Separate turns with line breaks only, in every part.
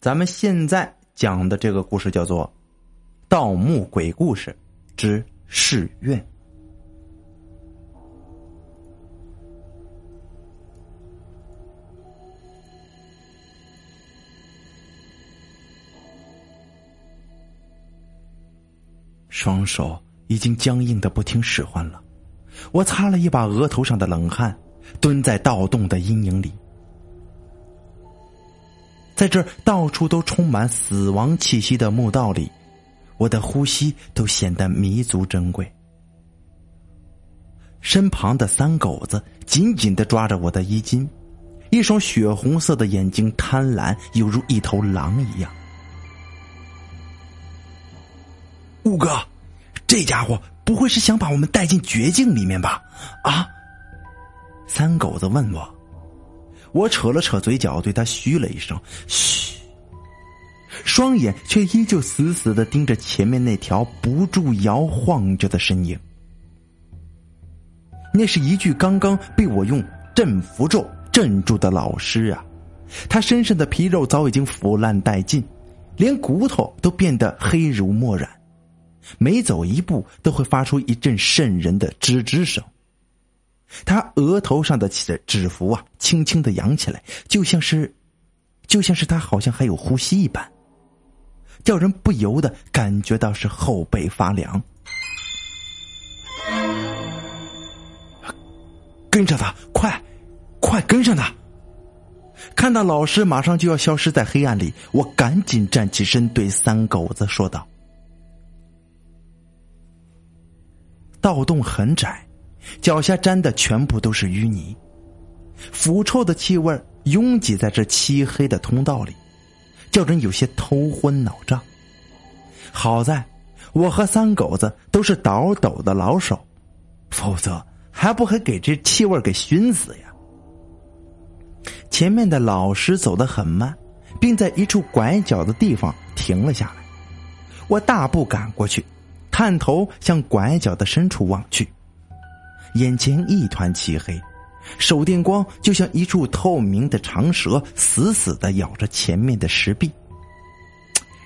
咱们现在讲的这个故事叫做《盗墓鬼故事之誓愿》。双手已经僵硬的不听使唤了，我擦了一把额头上的冷汗，蹲在盗洞的阴影里。在这到处都充满死亡气息的墓道里，我的呼吸都显得弥足珍贵。身旁的三狗子紧紧的抓着我的衣襟，一双血红色的眼睛贪婪，犹如一头狼一样。五哥，这家伙不会是想把我们带进绝境里面吧？啊！三狗子问我。我扯了扯嘴角，对他嘘了一声：“嘘。”双眼却依旧死死的盯着前面那条不住摇晃着的身影。那是一具刚刚被我用镇符咒镇住的老尸啊！他身上的皮肉早已经腐烂殆尽，连骨头都变得黑如墨染，每走一步都会发出一阵渗人的吱吱声。他额头上的纸纸符啊，轻轻的扬起来，就像是，就像是他好像还有呼吸一般，叫人不由得感觉到是后背发凉。跟着他，快，快跟上他！看到老师马上就要消失在黑暗里，我赶紧站起身，对三狗子说道：“盗洞很窄。”脚下沾的全部都是淤泥，腐臭的气味拥挤在这漆黑的通道里，叫人有些头昏脑胀。好在我和三狗子都是倒斗的老手，否则还不会给这气味给熏死呀。前面的老师走得很慢，并在一处拐角的地方停了下来。我大步赶过去，探头向拐角的深处望去。眼前一团漆黑，手电光就像一处透明的长蛇，死死的咬着前面的石壁。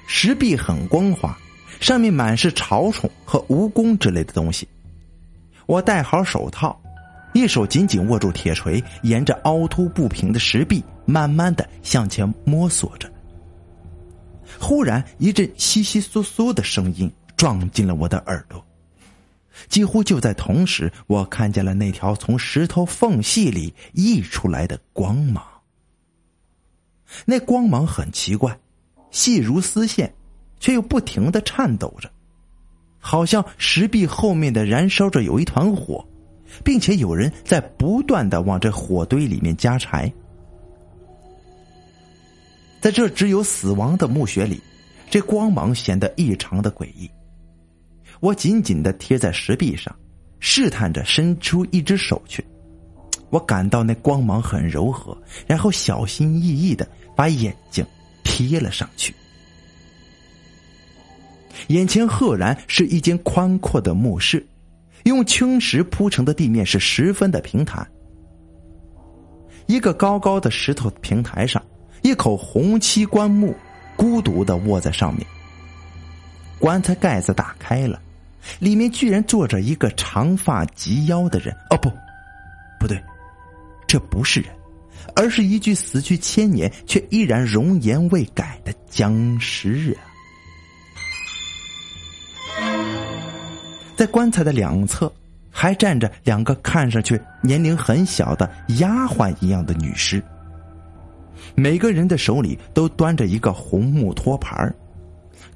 石壁很光滑，上面满是潮虫和蜈蚣之类的东西。我戴好手套，一手紧紧握住铁锤，沿着凹凸不平的石壁慢慢的向前摸索着。忽然，一阵窸窸窣窣的声音撞进了我的耳朵。几乎就在同时，我看见了那条从石头缝隙里溢出来的光芒。那光芒很奇怪，细如丝线，却又不停的颤抖着，好像石壁后面的燃烧着有一团火，并且有人在不断的往这火堆里面加柴。在这只有死亡的墓穴里，这光芒显得异常的诡异。我紧紧的贴在石壁上，试探着伸出一只手去。我感到那光芒很柔和，然后小心翼翼的把眼睛贴了上去。眼前赫然是一间宽阔的墓室，用青石铺成的地面是十分的平坦。一个高高的石头平台上，一口红漆棺木孤独的卧在上面。棺材盖子打开了。里面居然坐着一个长发及腰的人，哦不，不对，这不是人，而是一具死去千年却依然容颜未改的僵尸啊！在棺材的两侧还站着两个看上去年龄很小的丫鬟一样的女尸，每个人的手里都端着一个红木托盘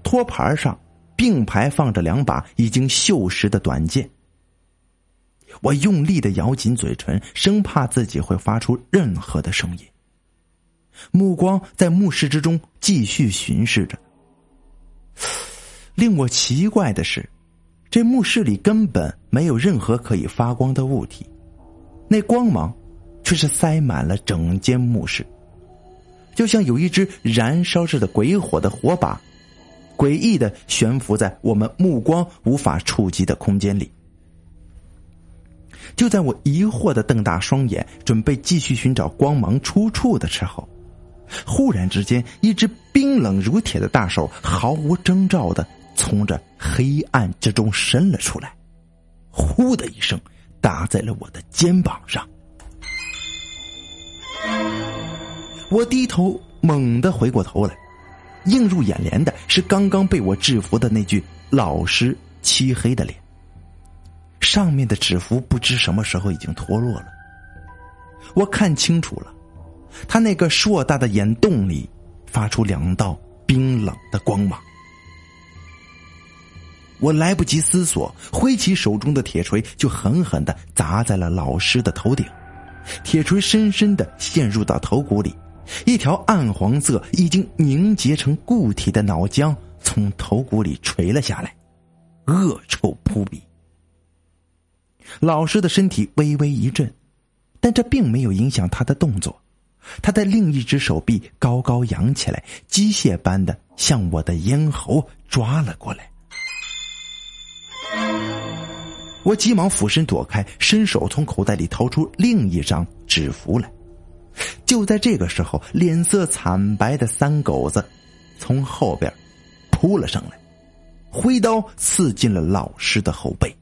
托盘上。并排放着两把已经锈蚀的短剑。我用力的咬紧嘴唇，生怕自己会发出任何的声音。目光在墓室之中继续巡视着。令我奇怪的是，这墓室里根本没有任何可以发光的物体，那光芒却是塞满了整间墓室，就像有一只燃烧着的鬼火的火把。诡异的悬浮在我们目光无法触及的空间里。就在我疑惑的瞪大双眼，准备继续寻找光芒出处的时候，忽然之间，一只冰冷如铁的大手毫无征兆的从这黑暗之中伸了出来，呼的一声打在了我的肩膀上。我低头猛地回过头来，映入眼帘的是刚刚被我制服的那具老实漆黑的脸。上面的纸符不知什么时候已经脱落了，我看清楚了，他那个硕大的眼洞里发出两道冰冷的光芒。我来不及思索，挥起手中的铁锤就狠狠的砸在了老师的头顶，铁锤深深的陷入到头骨里，一条暗黄色、已经凝结成固体的脑浆从头骨里垂了下来，恶臭扑鼻。老师的身体微微一震，但这并没有影响他的动作。他的另一只手臂高高扬起来，机械般的向我的咽喉抓了过来。我急忙俯身躲开，伸手从口袋里掏出另一张纸符来。就在这个时候，脸色惨白的三狗子从后边扑了上来，挥刀刺进了老师的后背。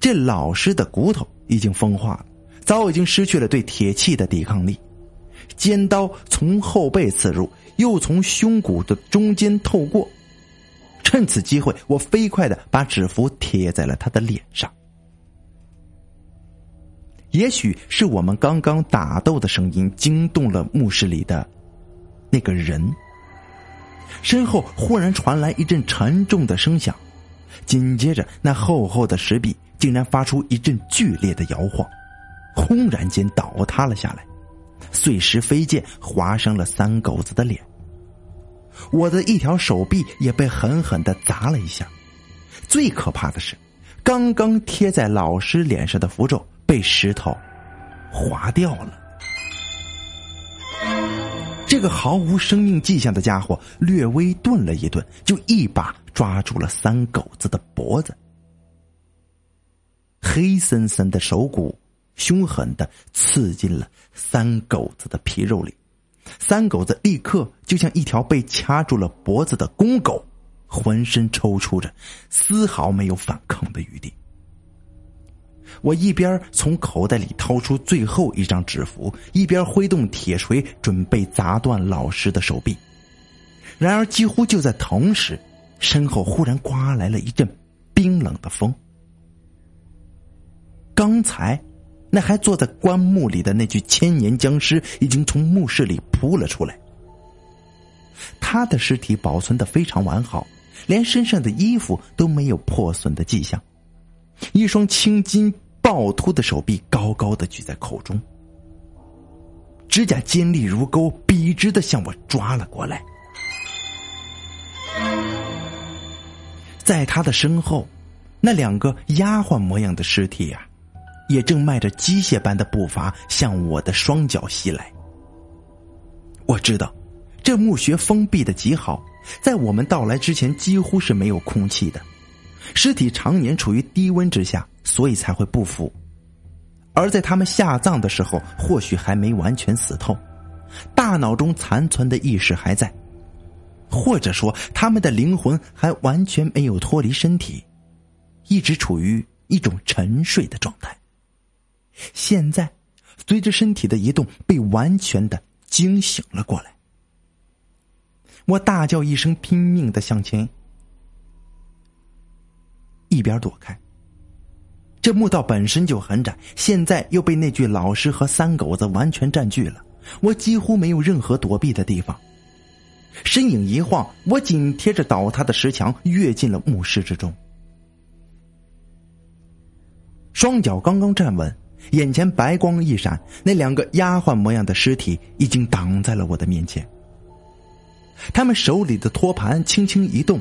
这老师的骨头已经风化了，早已经失去了对铁器的抵抗力。尖刀从后背刺入，又从胸骨的中间透过。趁此机会，我飞快的把纸符贴在了他的脸上。也许是我们刚刚打斗的声音惊动了墓室里的那个人，身后忽然传来一阵沉重的声响，紧接着那厚厚的石壁。竟然发出一阵剧烈的摇晃，轰然间倒塌了下来，碎石飞溅，划伤了三狗子的脸。我的一条手臂也被狠狠的砸了一下。最可怕的是，刚刚贴在老师脸上的符咒被石头划掉了。这个毫无生命迹象的家伙略微顿了一顿，就一把抓住了三狗子的脖子。黑森森的手骨，凶狠的刺进了三狗子的皮肉里。三狗子立刻就像一条被掐住了脖子的公狗，浑身抽搐着，丝毫没有反抗的余地。我一边从口袋里掏出最后一张纸符，一边挥动铁锤准备砸断老师的手臂。然而，几乎就在同时，身后忽然刮来了一阵冰冷的风。刚才，那还坐在棺木里的那具千年僵尸已经从墓室里扑了出来。他的尸体保存的非常完好，连身上的衣服都没有破损的迹象，一双青筋暴突的手臂高高的举在口中，指甲尖利如钩，笔直的向我抓了过来。在他的身后，那两个丫鬟模样的尸体呀。也正迈着机械般的步伐向我的双脚袭来。我知道，这墓穴封闭的极好，在我们到来之前几乎是没有空气的，尸体常年处于低温之下，所以才会不腐。而在他们下葬的时候，或许还没完全死透，大脑中残存的意识还在，或者说他们的灵魂还完全没有脱离身体，一直处于一种沉睡的状态。现在，随着身体的移动，被完全的惊醒了过来。我大叫一声，拼命的向前，一边躲开。这墓道本身就很窄，现在又被那具老尸和三狗子完全占据了，我几乎没有任何躲避的地方。身影一晃，我紧贴着倒塌的石墙，跃进了墓室之中。双脚刚刚站稳。眼前白光一闪，那两个丫鬟模样的尸体已经挡在了我的面前。他们手里的托盘轻轻一动，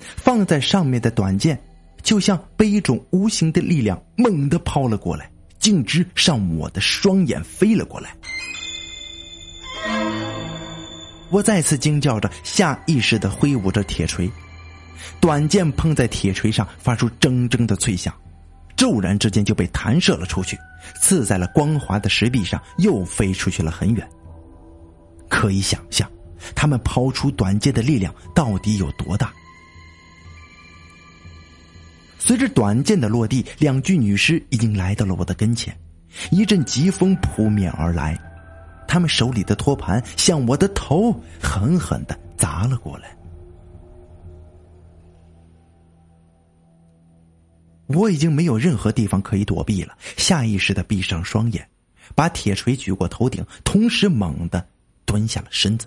放在上面的短剑就像被一种无形的力量猛地抛了过来，径直向我的双眼飞了过来。我再次惊叫着，下意识的挥舞着铁锤，短剑碰在铁锤上，发出铮铮的脆响。骤然之间就被弹射了出去，刺在了光滑的石壁上，又飞出去了很远。可以想象，他们抛出短剑的力量到底有多大。随着短剑的落地，两具女尸已经来到了我的跟前，一阵疾风扑面而来，他们手里的托盘向我的头狠狠的砸了过来。我已经没有任何地方可以躲避了，下意识的闭上双眼，把铁锤举过头顶，同时猛地蹲下了身子。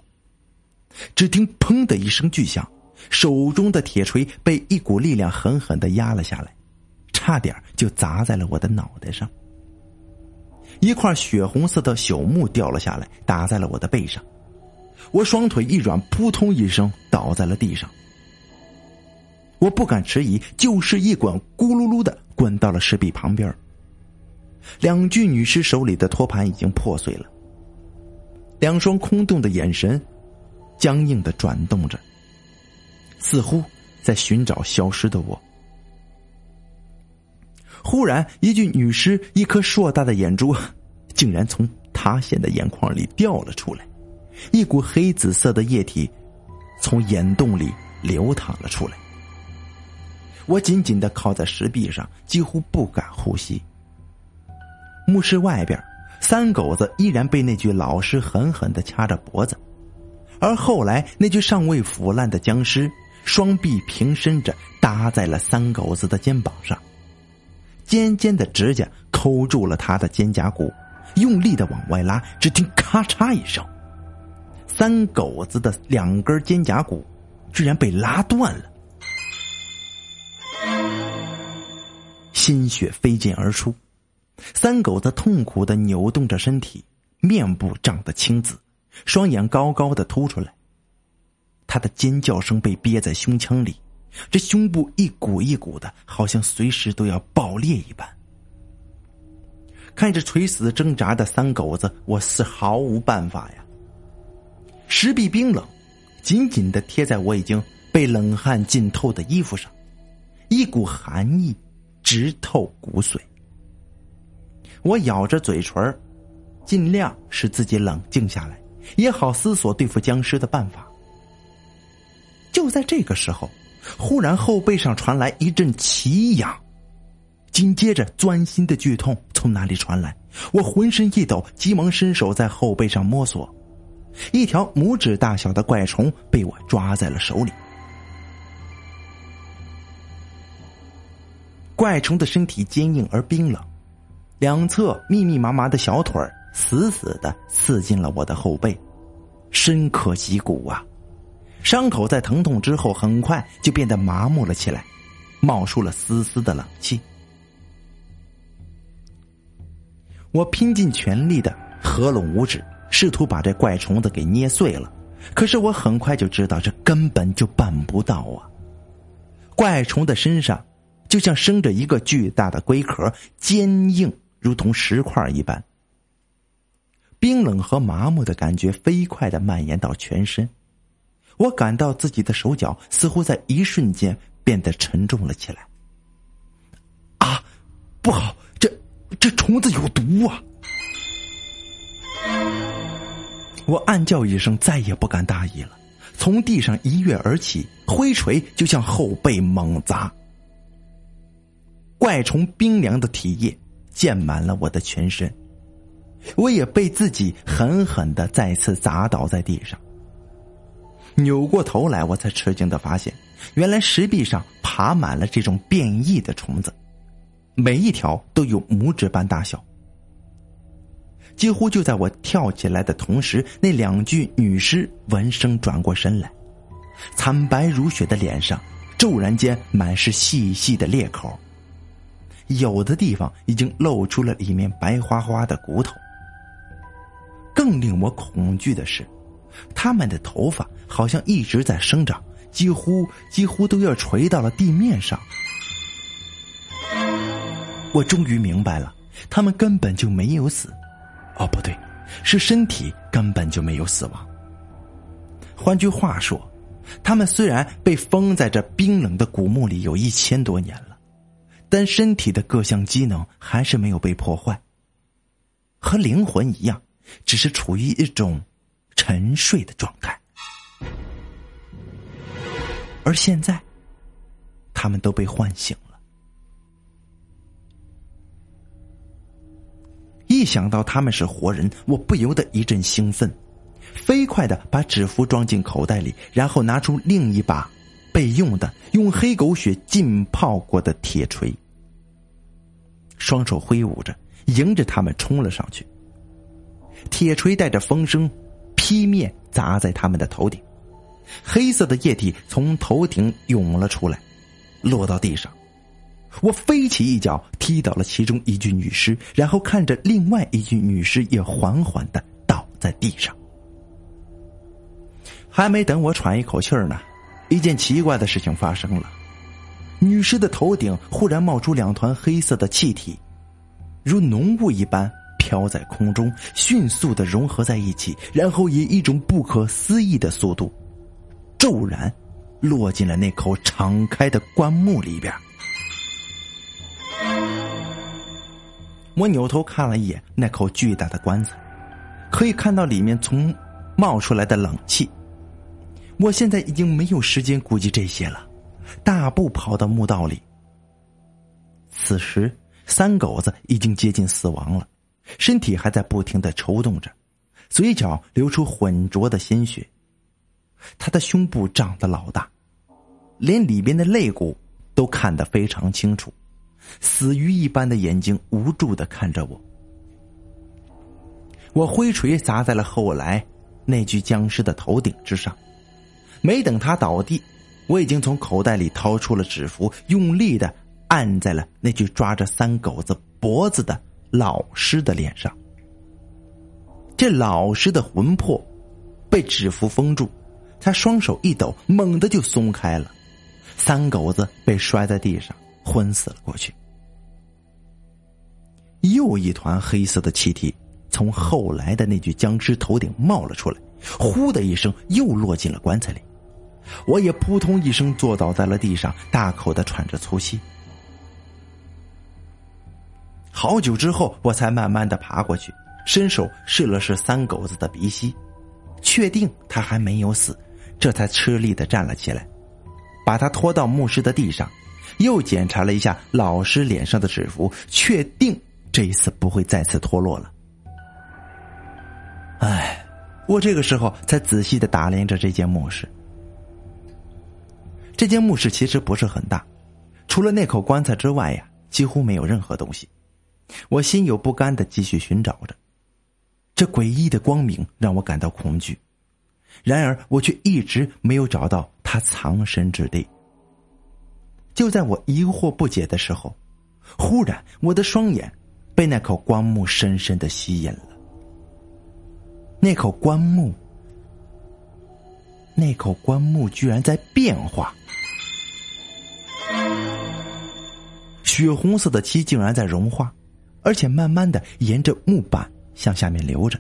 只听“砰”的一声巨响，手中的铁锤被一股力量狠狠的压了下来，差点就砸在了我的脑袋上。一块血红色的朽木掉了下来，打在了我的背上，我双腿一软，扑通一声倒在了地上。我不敢迟疑，就是一滚，咕噜噜的滚到了石壁旁边。两具女尸手里的托盘已经破碎了，两双空洞的眼神僵硬的转动着，似乎在寻找消失的我。忽然，一具女尸一颗硕大的眼珠 竟然从塌陷的眼眶里掉了出来，一股黑紫色的液体从眼洞里流淌了出来。我紧紧的靠在石壁上，几乎不敢呼吸。墓室外边，三狗子依然被那具老尸狠狠的掐着脖子，而后来那具尚未腐烂的僵尸，双臂平伸着搭在了三狗子的肩膀上，尖尖的指甲抠住了他的肩胛骨，用力的往外拉，只听咔嚓一声，三狗子的两根肩胛骨居然被拉断了。鲜血飞溅而出，三狗子痛苦的扭动着身体，面部涨得青紫，双眼高高的凸出来。他的尖叫声被憋在胸腔里，这胸部一鼓一鼓的，好像随时都要爆裂一般。看着垂死挣扎的三狗子，我是毫无办法呀。石壁冰冷，紧紧的贴在我已经被冷汗浸透的衣服上，一股寒意。直透骨髓。我咬着嘴唇尽量使自己冷静下来，也好思索对付僵尸的办法。就在这个时候，忽然后背上传来一阵奇痒，紧接着钻心的剧痛从哪里传来？我浑身一抖，急忙伸手在后背上摸索，一条拇指大小的怪虫被我抓在了手里。怪虫的身体坚硬而冰冷，两侧密密麻麻的小腿死死的刺进了我的后背，深可及骨啊！伤口在疼痛之后很快就变得麻木了起来，冒出了丝丝的冷气。我拼尽全力的合拢五指，试图把这怪虫子给捏碎了，可是我很快就知道这根本就办不到啊！怪虫的身上。就像生着一个巨大的龟壳，坚硬如同石块一般。冰冷和麻木的感觉飞快的蔓延到全身，我感到自己的手脚似乎在一瞬间变得沉重了起来。啊，不好，这这虫子有毒啊！我暗叫一声，再也不敢大意了，从地上一跃而起，挥锤就向后背猛砸。怪虫冰凉的体液溅满了我的全身，我也被自己狠狠的再次砸倒在地上。扭过头来，我才吃惊的发现，原来石壁上爬满了这种变异的虫子，每一条都有拇指般大小。几乎就在我跳起来的同时，那两具女尸闻声转过身来，惨白如雪的脸上骤然间满是细细的裂口。有的地方已经露出了里面白花花的骨头。更令我恐惧的是，他们的头发好像一直在生长，几乎几乎都要垂到了地面上。我终于明白了，他们根本就没有死。哦，不对，是身体根本就没有死亡。换句话说，他们虽然被封在这冰冷的古墓里有一千多年了。但身体的各项机能还是没有被破坏，和灵魂一样，只是处于一种沉睡的状态。而现在，他们都被唤醒了。一想到他们是活人，我不由得一阵兴奋，飞快的把纸符装进口袋里，然后拿出另一把备用的、用黑狗血浸泡过的铁锤，双手挥舞着，迎着他们冲了上去。铁锤带着风声劈面砸在他们的头顶。黑色的液体从头顶涌了出来，落到地上。我飞起一脚踢倒了其中一具女尸，然后看着另外一具女尸也缓缓的倒在地上。还没等我喘一口气儿呢，一件奇怪的事情发生了：女尸的头顶忽然冒出两团黑色的气体，如浓雾一般飘在空中，迅速的融合在一起，然后以一种不可思议的速度。骤然，落进了那口敞开的棺木里边。我扭头看了一眼那口巨大的棺材，可以看到里面从冒出来的冷气。我现在已经没有时间顾及这些了，大步跑到墓道里。此时，三狗子已经接近死亡了，身体还在不停的抽动着，嘴角流出浑浊的鲜血。他的胸部长得老大，连里边的肋骨都看得非常清楚，死鱼一般的眼睛无助的看着我。我挥锤砸在了后来那具僵尸的头顶之上，没等他倒地，我已经从口袋里掏出了纸符，用力的按在了那具抓着三狗子脖子的老师的脸上。这老师的魂魄被纸符封住。他双手一抖，猛地就松开了，三狗子被摔在地上，昏死了过去。又一团黑色的气体从后来的那具僵尸头顶冒了出来，呼的一声，又落进了棺材里。我也扑通一声坐倒在了地上，大口的喘着粗气。好久之后，我才慢慢的爬过去，伸手试了试三狗子的鼻息，确定他还没有死。这才吃力的站了起来，把他拖到墓室的地上，又检查了一下老师脸上的纸符，确定这一次不会再次脱落了。哎，我这个时候才仔细的打量着这间墓室。这间墓室其实不是很大，除了那口棺材之外呀，几乎没有任何东西。我心有不甘的继续寻找着，这诡异的光明让我感到恐惧。然而，我却一直没有找到他藏身之地。就在我疑惑不解的时候，忽然我的双眼被那口棺木深深的吸引了。那口棺木，那口棺木居然在变化，血红色的漆竟然在融化，而且慢慢的沿着木板向下面流着，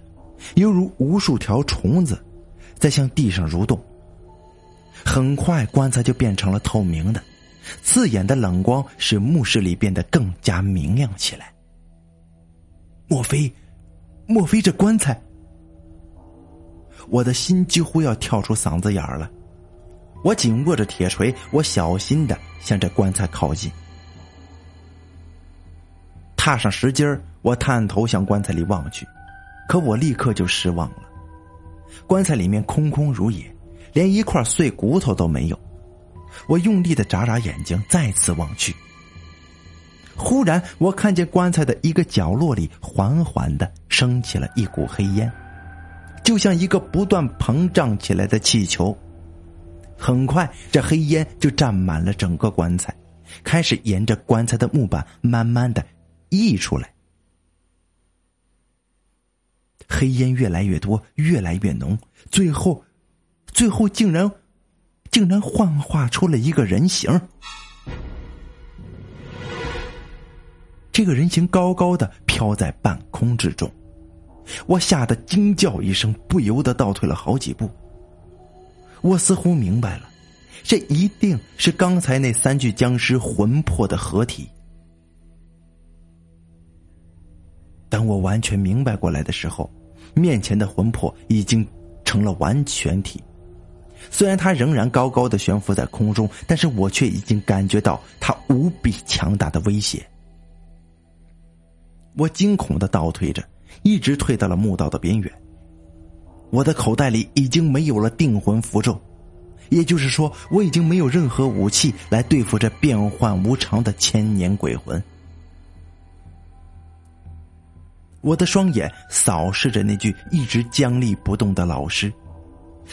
犹如无数条虫子。在向地上蠕动。很快，棺材就变成了透明的，刺眼的冷光使墓室里变得更加明亮起来。莫非，莫非这棺材？我的心几乎要跳出嗓子眼儿了。我紧握着铁锤，我小心的向这棺材靠近，踏上石阶儿，我探头向棺材里望去，可我立刻就失望了。棺材里面空空如也，连一块碎骨头都没有。我用力的眨眨眼睛，再次望去。忽然，我看见棺材的一个角落里缓缓的升起了一股黑烟，就像一个不断膨胀起来的气球。很快，这黑烟就占满了整个棺材，开始沿着棺材的木板慢慢的溢出来。黑烟越来越多，越来越浓，最后，最后竟然，竟然幻化出了一个人形。这个人形高高的飘在半空之中，我吓得惊叫一声，不由得倒退了好几步。我似乎明白了，这一定是刚才那三具僵尸魂魄的合体。当我完全明白过来的时候。面前的魂魄已经成了完全体。虽然他仍然高高的悬浮在空中，但是我却已经感觉到他无比强大的威胁。我惊恐的倒退着，一直退到了墓道的边缘。我的口袋里已经没有了定魂符咒，也就是说，我已经没有任何武器来对付这变幻无常的千年鬼魂。我的双眼扫视着那具一直僵立不动的老师。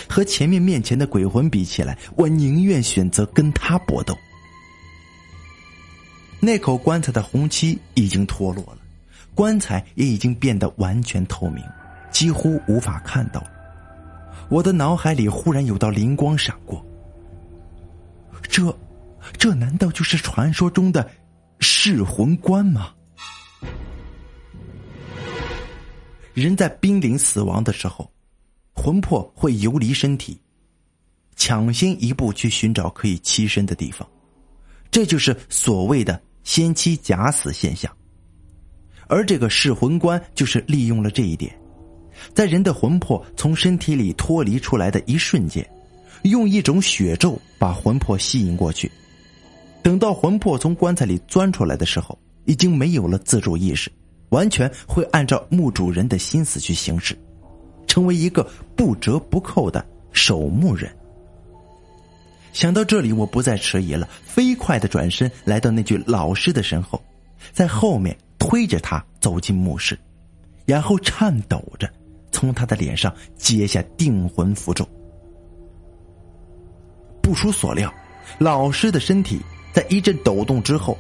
和前面面前的鬼魂比起来，我宁愿选择跟他搏斗。那口棺材的红漆已经脱落了，棺材也已经变得完全透明，几乎无法看到。我的脑海里忽然有道灵光闪过，这，这难道就是传说中的噬魂棺吗？人在濒临死亡的时候。魂魄会游离身体，抢先一步去寻找可以栖身的地方，这就是所谓的先期假死现象。而这个噬魂棺就是利用了这一点，在人的魂魄从身体里脱离出来的一瞬间，用一种血咒把魂魄吸引过去。等到魂魄从棺材里钻出来的时候，已经没有了自主意识，完全会按照墓主人的心思去行事。成为一个不折不扣的守墓人。想到这里，我不再迟疑了，飞快的转身来到那具老师的身后，在后面推着他走进墓室，然后颤抖着从他的脸上揭下定魂符咒。不出所料，老师的身体在一阵抖动之后，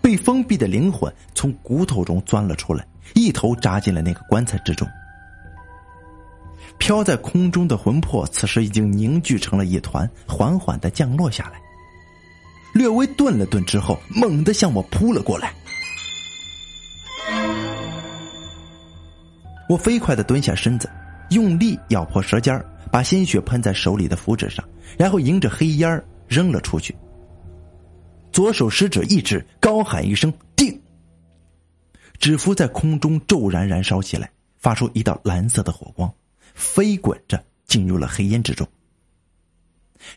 被封闭的灵魂从骨头中钻了出来，一头扎进了那个棺材之中。飘在空中的魂魄，此时已经凝聚成了一团，缓缓的降落下来。略微顿了顿之后，猛地向我扑了过来。我飞快的蹲下身子，用力咬破舌尖把鲜血喷在手里的符纸上，然后迎着黑烟扔了出去。左手食指一指，高喊一声“定”，纸符在空中骤然燃烧起来，发出一道蓝色的火光。飞滚着进入了黑烟之中。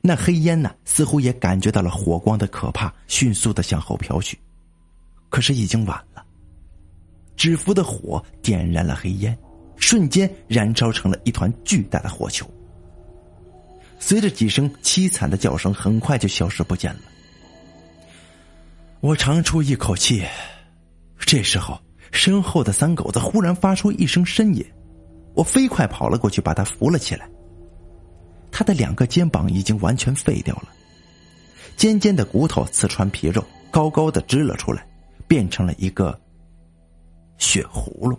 那黑烟呢，似乎也感觉到了火光的可怕，迅速的向后飘去。可是已经晚了，纸符的火点燃了黑烟，瞬间燃烧成了一团巨大的火球。随着几声凄惨的叫声，很快就消失不见了。我长出一口气，这时候，身后的三狗子忽然发出一声呻吟。我飞快跑了过去，把他扶了起来。他的两个肩膀已经完全废掉了，尖尖的骨头刺穿皮肉，高高的支了出来，变成了一个血葫芦。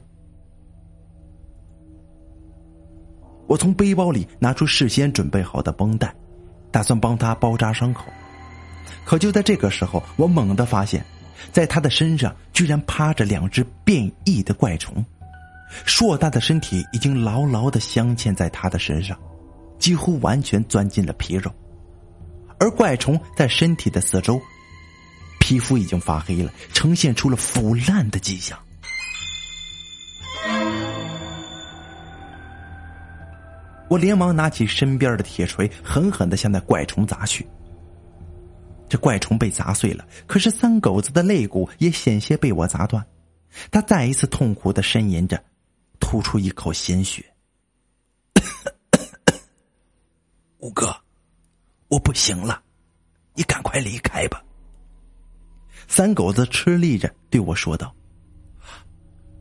我从背包里拿出事先准备好的绷带，打算帮他包扎伤口。可就在这个时候，我猛地发现，在他的身上居然趴着两只变异的怪虫。硕大的身体已经牢牢的镶嵌在他的身上，几乎完全钻进了皮肉，而怪虫在身体的四周，皮肤已经发黑了，呈现出了腐烂的迹象。我连忙拿起身边的铁锤，狠狠的向那怪虫砸去。这怪虫被砸碎了，可是三狗子的肋骨也险些被我砸断，他再一次痛苦的呻吟着。吐出一口鲜血，五哥，我不行了，你赶快离开吧。三狗子吃力着对我说道：“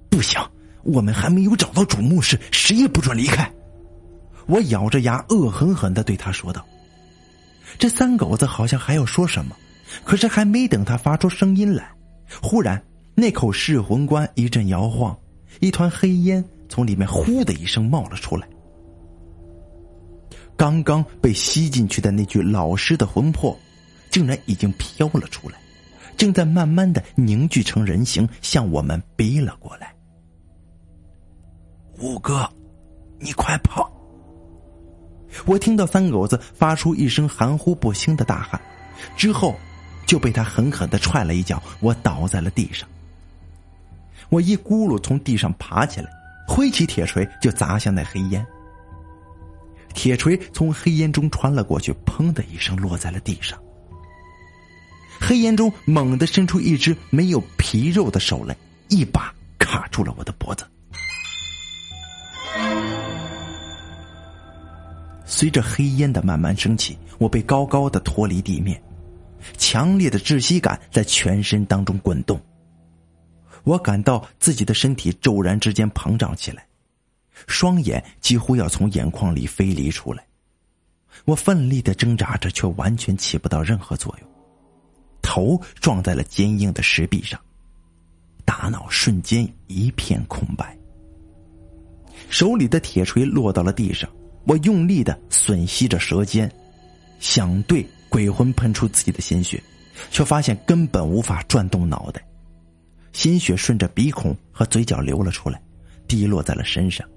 不行，我们还没有找到主墓室，谁也不准离开。”我咬着牙，恶狠狠的对他说道：“这三狗子好像还要说什么，可是还没等他发出声音来，忽然那口噬魂棺一阵摇晃。”一团黑烟从里面“呼”的一声冒了出来，刚刚被吸进去的那具老师的魂魄，竟然已经飘了出来，正在慢慢的凝聚成人形，向我们逼了过来。五哥，你快跑！我听到三狗子发出一声含糊不清的大喊，之后就被他狠狠的踹了一脚，我倒在了地上。我一咕噜从地上爬起来，挥起铁锤就砸向那黑烟。铁锤从黑烟中穿了过去，砰的一声落在了地上。黑烟中猛地伸出一只没有皮肉的手来，一把卡住了我的脖子。随着黑烟的慢慢升起，我被高高的脱离地面，强烈的窒息感在全身当中滚动。我感到自己的身体骤然之间膨胀起来，双眼几乎要从眼眶里飞离出来。我奋力的挣扎着，却完全起不到任何作用。头撞在了坚硬的石壁上，大脑瞬间一片空白。手里的铁锤落到了地上，我用力的吮吸着舌尖，想对鬼魂喷出自己的鲜血，却发现根本无法转动脑袋。鲜血顺着鼻孔和嘴角流了出来，滴落在了身上。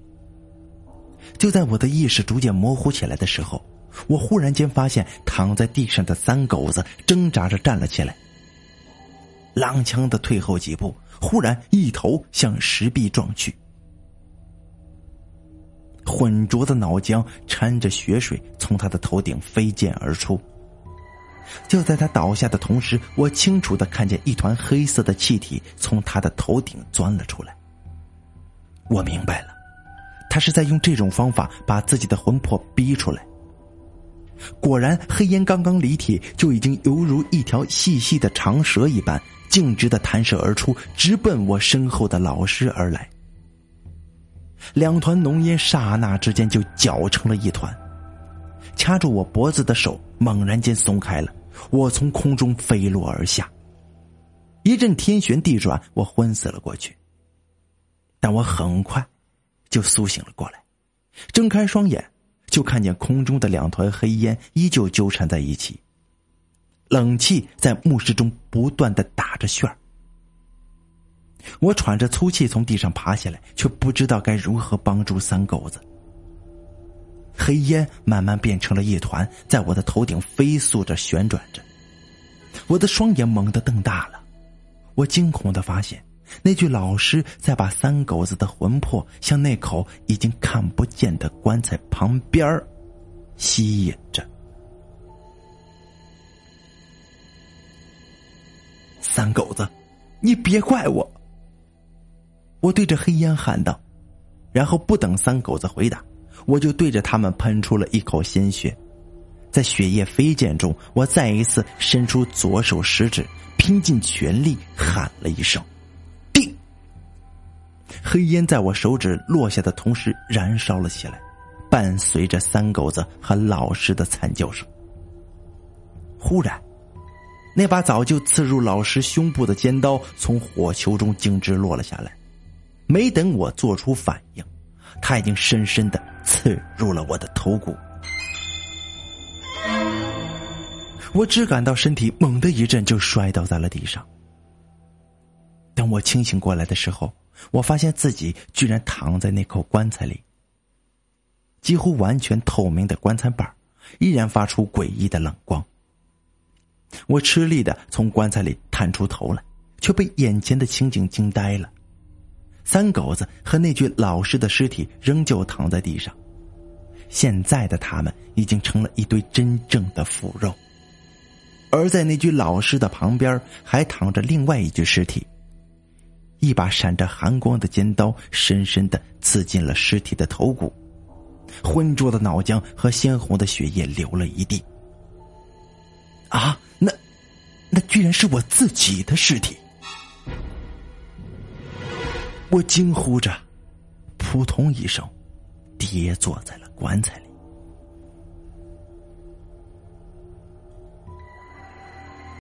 就在我的意识逐渐模糊起来的时候，我忽然间发现躺在地上的三狗子挣扎着站了起来，踉跄的退后几步，忽然一头向石壁撞去。浑浊的脑浆掺着血水从他的头顶飞溅而出。就在他倒下的同时，我清楚的看见一团黑色的气体从他的头顶钻了出来。我明白了，他是在用这种方法把自己的魂魄逼出来。果然，黑烟刚刚离体，就已经犹如一条细细的长蛇一般，径直的弹射而出，直奔我身后的老师而来。两团浓烟刹那之间就搅成了一团，掐住我脖子的手猛然间松开了。我从空中飞落而下，一阵天旋地转，我昏死了过去。但我很快就苏醒了过来，睁开双眼，就看见空中的两团黑烟依旧纠缠在一起，冷气在墓室中不断的打着旋儿。我喘着粗气从地上爬下来，却不知道该如何帮助三狗子。黑烟慢慢变成了一团，在我的头顶飞速着旋转着，我的双眼猛地瞪大了，我惊恐的发现，那具老师在把三狗子的魂魄向那口已经看不见的棺材旁边吸引着。三狗子，你别怪我！我对着黑烟喊道，然后不等三狗子回答。我就对着他们喷出了一口鲜血，在血液飞溅中，我再一次伸出左手食指，拼尽全力喊了一声：“定！”黑烟在我手指落下的同时燃烧了起来，伴随着三狗子和老师的惨叫声。忽然，那把早就刺入老师胸部的尖刀从火球中径直落了下来，没等我做出反应。他已经深深的刺入了我的头骨，我只感到身体猛地一震，就摔倒在了地上。等我清醒过来的时候，我发现自己居然躺在那口棺材里，几乎完全透明的棺材板依然发出诡异的冷光。我吃力的从棺材里探出头来，却被眼前的情景惊呆了。三狗子和那具老尸的尸体仍旧躺在地上，现在的他们已经成了一堆真正的腐肉。而在那具老尸的旁边，还躺着另外一具尸体，一把闪着寒光的尖刀深深的刺进了尸体的头骨，浑浊的脑浆和鲜红的血液流了一地。啊，那，那居然是我自己的尸体！我惊呼着，扑通一声，跌坐在了棺材里。